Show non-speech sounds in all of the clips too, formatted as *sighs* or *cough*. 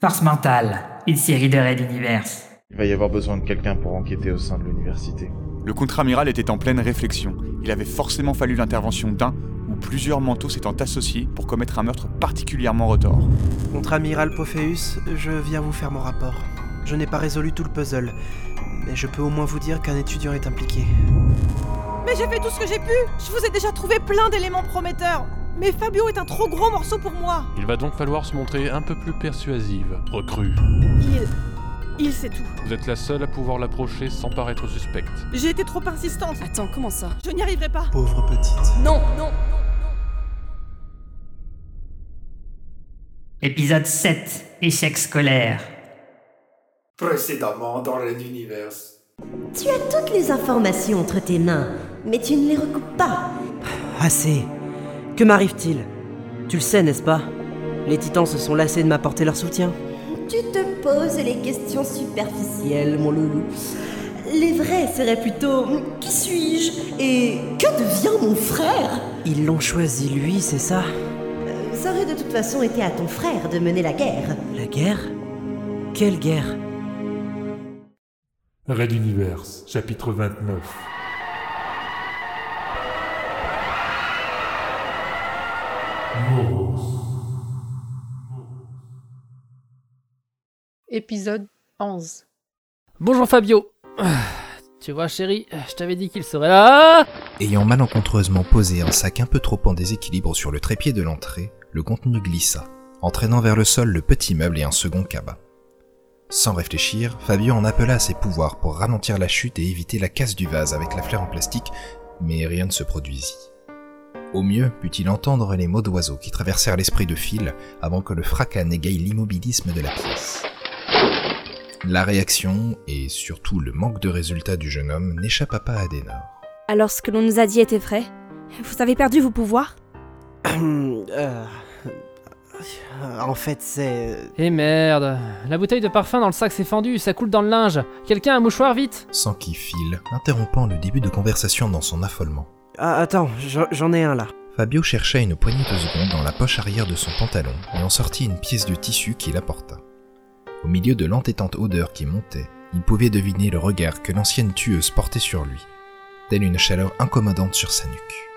Force mentale, une série de Red Universe. Il va y avoir besoin de quelqu'un pour enquêter au sein de l'université. Le contre-amiral était en pleine réflexion. Il avait forcément fallu l'intervention d'un ou plusieurs manteaux s'étant associés pour commettre un meurtre particulièrement retors. Contre-amiral Pophéus, je viens vous faire mon rapport. Je n'ai pas résolu tout le puzzle, mais je peux au moins vous dire qu'un étudiant est impliqué. Mais j'ai fait tout ce que j'ai pu Je vous ai déjà trouvé plein d'éléments prometteurs Mais Fabio est un trop gros morceau pour moi Il va donc falloir se montrer un peu plus persuasive, recrue. Il... Il sait tout. Vous êtes la seule à pouvoir l'approcher sans paraître suspecte. J'ai été trop insistante. Attends, comment ça? Je n'y arriverai pas. Pauvre petite. Non, non Épisode 7. Échec scolaire. Précédemment dans l'univers. Tu as toutes les informations entre tes mains, mais tu ne les recoupes pas. Assez. Que m'arrive-t-il? Tu le sais, n'est-ce pas? Les titans se sont lassés de m'apporter leur soutien. Tu te poses les questions superficielles, mon loulou. Les vrais seraient plutôt Qui suis-je? Et que devient mon frère? Ils l'ont choisi, lui, c'est ça? Euh, Ça aurait de toute façon été à ton frère de mener la guerre. La guerre? Quelle guerre? Red Universe, chapitre 29. Épisode 11. Bonjour Fabio. *sighs* Tu vois chérie, je t'avais dit qu'il serait là. Ayant malencontreusement posé un sac un peu trop en déséquilibre sur le trépied de l'entrée, le contenu glissa, entraînant vers le sol le petit meuble et un second cabas. Sans réfléchir, Fabio en appela à ses pouvoirs pour ralentir la chute et éviter la casse du vase avec la fleur en plastique, mais rien ne se produisit. Au mieux put-il entendre les mots d'oiseaux qui traversèrent l'esprit de Phil avant que le fracas n'égaye l'immobilisme de la pièce. La réaction, et surtout le manque de résultat du jeune homme, n'échappa pas à Adenor. Alors ce que l'on nous a dit était vrai? Vous avez perdu vos pouvoirs? *clears throat* Euh, En fait, c'est... Eh merde, la bouteille de parfum dans le sac s'est fendue, ça coule dans le linge. Quelqu'un un mouchoir vite Sans qui Phil, interrompant le début de conversation dans son affolement. Ah, attends, j'en j'en ai un là. Fabio chercha une poignée de secondes dans la poche arrière de son pantalon et en sortit une pièce de tissu qu'il apporta. Au milieu de l'entêtante odeur qui montait, il pouvait deviner le regard que l'ancienne tueuse portait sur lui, telle une chaleur incommodante sur sa nuque.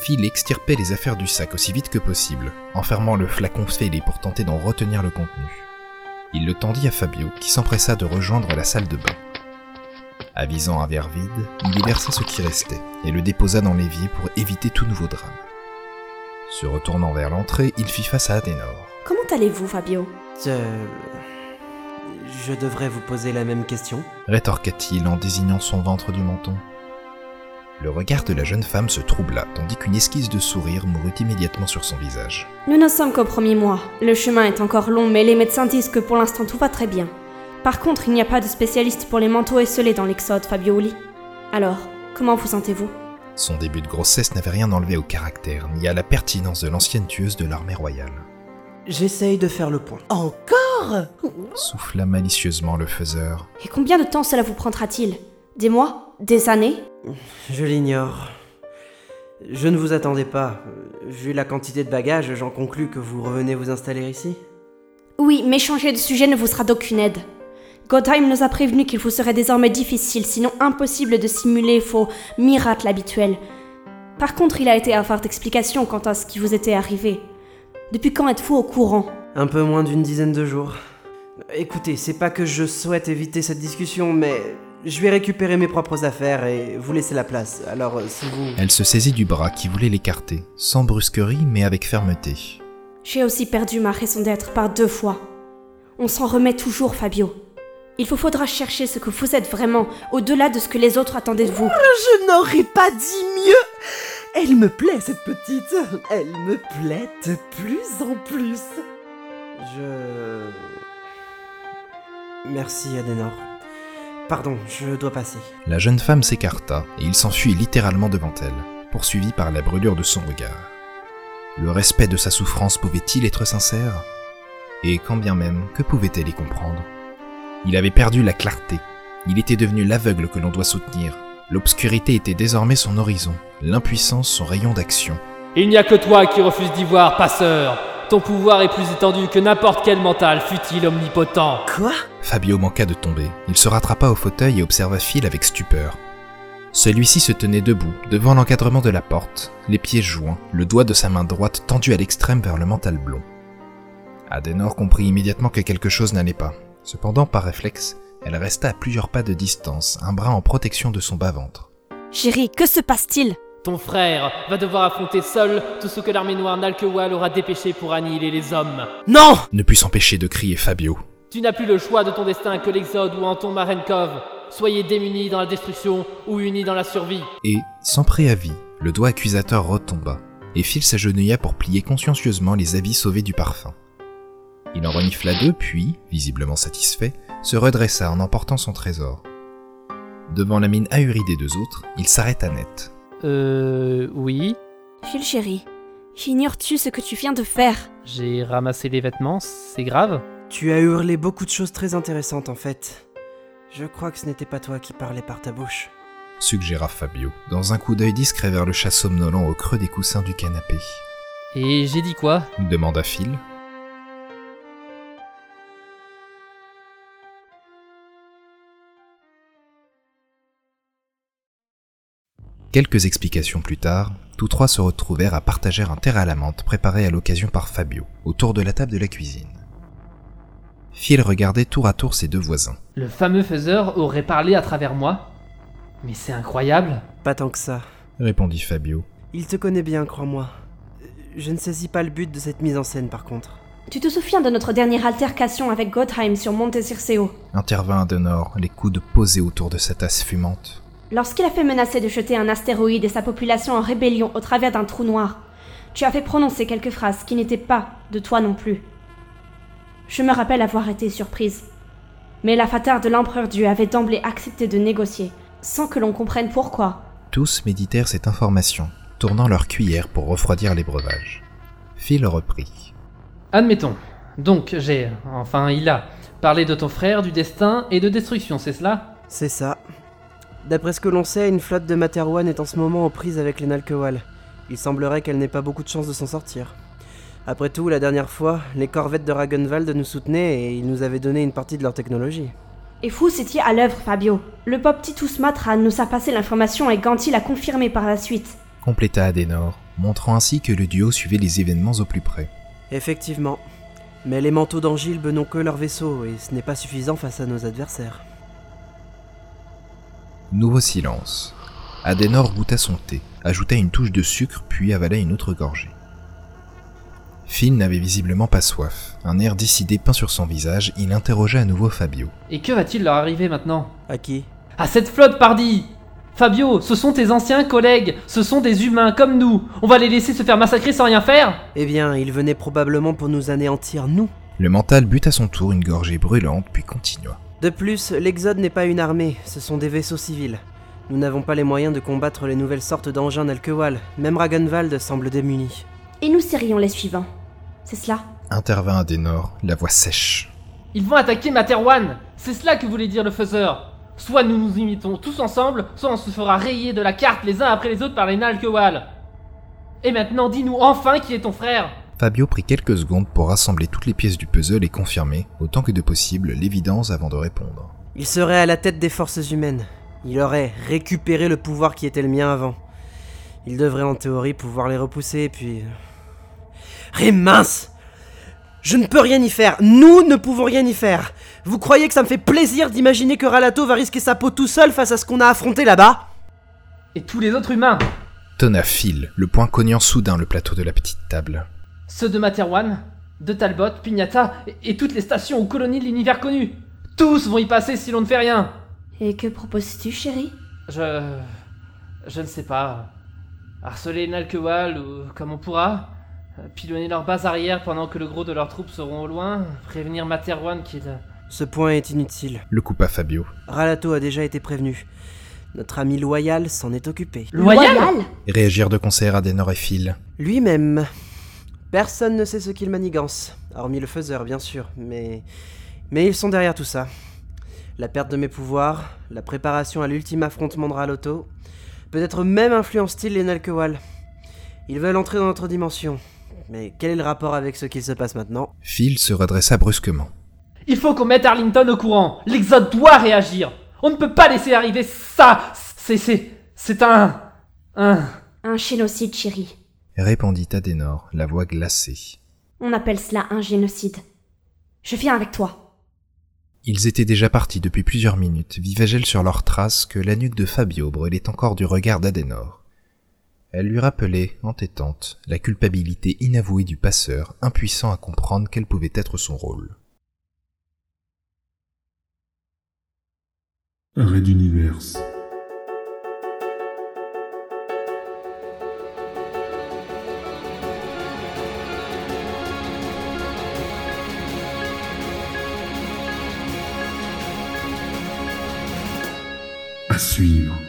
Phil extirpait les affaires du sac aussi vite que possible, en fermant le flacon fêlé pour tenter d'en retenir le contenu. Il le tendit à Fabio, qui s'empressa de rejoindre la salle de bain. Avisant un verre vide, il y versa ce qui restait et le déposa dans l'évier pour éviter tout nouveau drame. Se retournant vers l'entrée, il fit face à Adenor. Comment allez-vous, Fabio? Euh, Je devrais vous poser la même question rétorqua-t-il en désignant son ventre du menton. Le regard de la jeune femme se troubla, tandis qu'une esquisse de sourire mourut immédiatement sur son visage. Nous ne sommes qu'au premier mois. Le chemin est encore long, mais les médecins disent que pour l'instant tout va très bien. Par contre, il n'y a pas de spécialiste pour les manteaux esselés dans l'Exode, Fabioli. Alors, comment vous sentez-vous? Son début de grossesse n'avait rien enlevé au caractère, ni à la pertinence de l'ancienne tueuse de l'armée royale. J'essaye de faire le point. Encore? Souffla malicieusement le faiseur. Et combien de temps cela vous prendra-t-il? Des mois? Des années? Je l'ignore. Je ne vous attendais pas. Vu la quantité de bagages, j'en conclus que vous revenez vous installer ici. Oui, mais changer de sujet ne vous sera d'aucune aide. Godheim nous a prévenu qu'il vous serait désormais difficile, sinon impossible de simuler vos miracles habituels. Par contre, il a été avoir d'explications quant à ce qui vous était arrivé. Depuis quand êtes-vous au courant Un peu moins d'une dizaine de jours. Écoutez, c'est pas que je souhaite éviter cette discussion, mais je vais récupérer mes propres affaires et vous laisser la place. Alors, euh, si vous... Elle se saisit du bras qui voulait l'écarter, sans brusquerie mais avec fermeté. J'ai aussi perdu ma raison d'être par deux fois. On s'en remet toujours, Fabio. Il vous faudra chercher ce que vous êtes vraiment, au-delà de ce que les autres attendaient de vous. Je n'aurais pas dit mieux Elle me plaît, cette petite Elle me plaît de plus en plus Je... Merci, Adenor. Pardon, je dois passer. La jeune femme s'écarta et il s'enfuit littéralement devant elle, poursuivi par la brûlure de son regard. Le respect de sa souffrance pouvait-il être sincère? Et quand bien même, que pouvait-elle y comprendre? Il avait perdu la clarté, il était devenu l'aveugle que l'on doit soutenir, l'obscurité était désormais son horizon, l'impuissance son rayon d'action. Il n'y a que toi qui refuses d'y voir, passeur. Ton pouvoir est plus étendu que n'importe quel mental, fut-il omnipotent. Quoi? Fabio manqua de tomber. Il se rattrapa au fauteuil et observa Phil avec stupeur. Celui-ci se tenait debout, devant l'encadrement de la porte, les pieds joints, le doigt de sa main droite tendu à l'extrême vers le mental blond. Adenor comprit immédiatement que quelque chose n'allait pas. Cependant, par réflexe, elle resta à plusieurs pas de distance, un bras en protection de son bas-ventre. Chérie, que se passe-t-il? Ton frère va devoir affronter seul tout ce que l'armée noire Nalkewal aura dépêché pour annihiler les hommes. Non Ne put s'empêcher de crier Fabio. Tu n'as plus le choix de ton destin que l'Exode ou Anton Marenkov. Soyez démunis dans la destruction ou unis dans la survie. Et, sans préavis, le doigt accusateur retomba, et Phil s'agenouilla pour plier consciencieusement les habits sauvés du parfum. Il en renifla deux, puis, visiblement satisfait, se redressa en emportant son trésor. Devant la mine ahurie des deux autres, il s'arrêta net. Euh. Oui. Phil chéri, ignores-tu ce que tu viens de faire? J'ai ramassé les vêtements, c'est grave Tu as hurlé beaucoup de choses très intéressantes en fait. Je crois que ce n'était pas toi qui parlais par ta bouche. Suggéra Fabio, dans un coup d'œil discret vers le chat somnolent au creux des coussins du canapé. Et j'ai dit quoi? Demanda Phil. Quelques explications plus tard, tous trois se retrouvèrent à partager un terre à la menthe préparé à l'occasion par Fabio, autour de la table de la cuisine. Phil regardait tour à tour ses deux voisins. Le fameux faiseur aurait parlé à travers moi Mais c'est incroyable Pas tant que ça. Répondit Fabio. Il te connaît bien, crois-moi. Je ne saisis pas le but de cette mise en scène par contre. Tu te souviens de notre dernière altercation avec Gottheim sur Monte Circeo? Intervint Adenor, les coudes posés autour de sa tasse fumante. Lorsqu'il a fait menacer de jeter un astéroïde et sa population en rébellion au travers d'un trou noir, tu as fait prononcer quelques phrases qui n'étaient pas de toi non plus. Je me rappelle avoir été surprise. Mais la fatale de l'empereur Dieu avait d'emblée accepté de négocier, sans que l'on comprenne pourquoi. Tous méditèrent cette information, tournant leur cuillère pour refroidir les breuvages. Phil reprit. Admettons. Donc j'ai, enfin il a, parlé de ton frère, du destin et de destruction, c'est cela? C'est ça. D'après ce que l'on sait, une flotte de Materwan est en ce moment aux prises avec les Nalkewal. Il semblerait qu'elle n'ait pas beaucoup de chance de s'en sortir. Après tout, la dernière fois, les corvettes de Ragenwald nous soutenaient et ils nous avaient donné une partie de leur technologie. Et fou c'était à l'œuvre, Fabio. Le pop Titus Matra nous a passé l'information et Ganti l'a confirmé par la suite. Compléta Adenor, montrant ainsi que le duo suivait les événements au plus près. Effectivement. Mais les manteaux d'Angilbe n'ont que leur vaisseau et ce n'est pas suffisant face à nos adversaires. Nouveau silence. Adenor goûta son thé, ajouta une touche de sucre puis avala une autre gorgée. Phil n'avait visiblement pas soif. Un air décidé peint sur son visage, il interrogea à nouveau Fabio. Et que va-t-il leur arriver maintenant? À qui? À cette flotte, pardi Fabio, ce sont tes anciens collègues, ce sont des humains comme nous. On va les laisser se faire massacrer sans rien faire Eh bien, ils venaient probablement pour nous anéantir, nous. Le mental but à son tour une gorgée brûlante, puis continua. De plus, l'Exode n'est pas une armée, ce sont des vaisseaux civils. Nous n'avons pas les moyens de combattre les nouvelles sortes d'engins Nalkewal. Même Ragenwald semble démuni. Et nous serions les suivants. C'est cela? Intervint Adenor, la voix sèche. Ils vont attaquer Materwan C'est cela que voulait dire le faiseur Soit nous nous imitons tous ensemble, soit on se fera rayer de la carte les uns après les autres par les Nalkewal. Et maintenant, dis-nous enfin qui est ton frère Fabio prit quelques secondes pour rassembler toutes les pièces du puzzle et confirmer, autant que de possible, l'évidence avant de répondre. Il serait à la tête des forces humaines. Il aurait récupéré le pouvoir qui était le mien avant. Il devrait en théorie pouvoir les repousser, puis... Ré mince Je ne peux rien y faire. Nous ne pouvons rien y faire. Vous croyez que ça me fait plaisir d'imaginer que Ralato va risquer sa peau tout seul face à ce qu'on a affronté là-bas? Et tous les autres humains? Tonna Phil, le poing cognant soudain le plateau de la petite table. Ceux de Materwan, de Talbot, Pignata et, et toutes les stations ou colonies de l'univers connu. Tous vont y passer si l'on ne fait rien. Et que proposes-tu, chérie? Je. Je ne sais pas. Harceler Nalkewal ou comme on pourra. Pilonner leur base arrière pendant que le gros de leurs troupes seront au loin. Prévenir Materwan qu'il. Ce point est inutile. Le coupa Fabio. Ralato a déjà été prévenu. Notre ami loyal s'en est occupé. Loyal, Réagir de concert Adenor et Phil. Lui-même. Personne ne sait ce qu'il manigance, hormis le faiseur bien sûr, mais... Mais ils sont derrière tout ça. La perte de mes pouvoirs, la préparation à l'ultime affrontement de Raloto, peut-être même influencent-ils les Nalkewal. Ils veulent entrer dans notre dimension. Mais quel est le rapport avec ce qu'il se passe maintenant? Phil se redressa brusquement. Il faut qu'on mette Arlington au courant. L'Exode doit réagir. On ne peut pas laisser arriver ça. C'est c'est c'est un un Un génocide, chérie. Répondit Adenor, la voix glacée. On appelle cela un génocide. Je viens avec toi. Ils étaient déjà partis depuis plusieurs minutes, Vivagel sur leurs traces, que la nuque de Fabio brûlait encore du regard d'Adenor. Elle lui rappelait, entêtante, la culpabilité inavouée du passeur, impuissant à comprendre quel pouvait être son rôle. Red Universe. À suivre.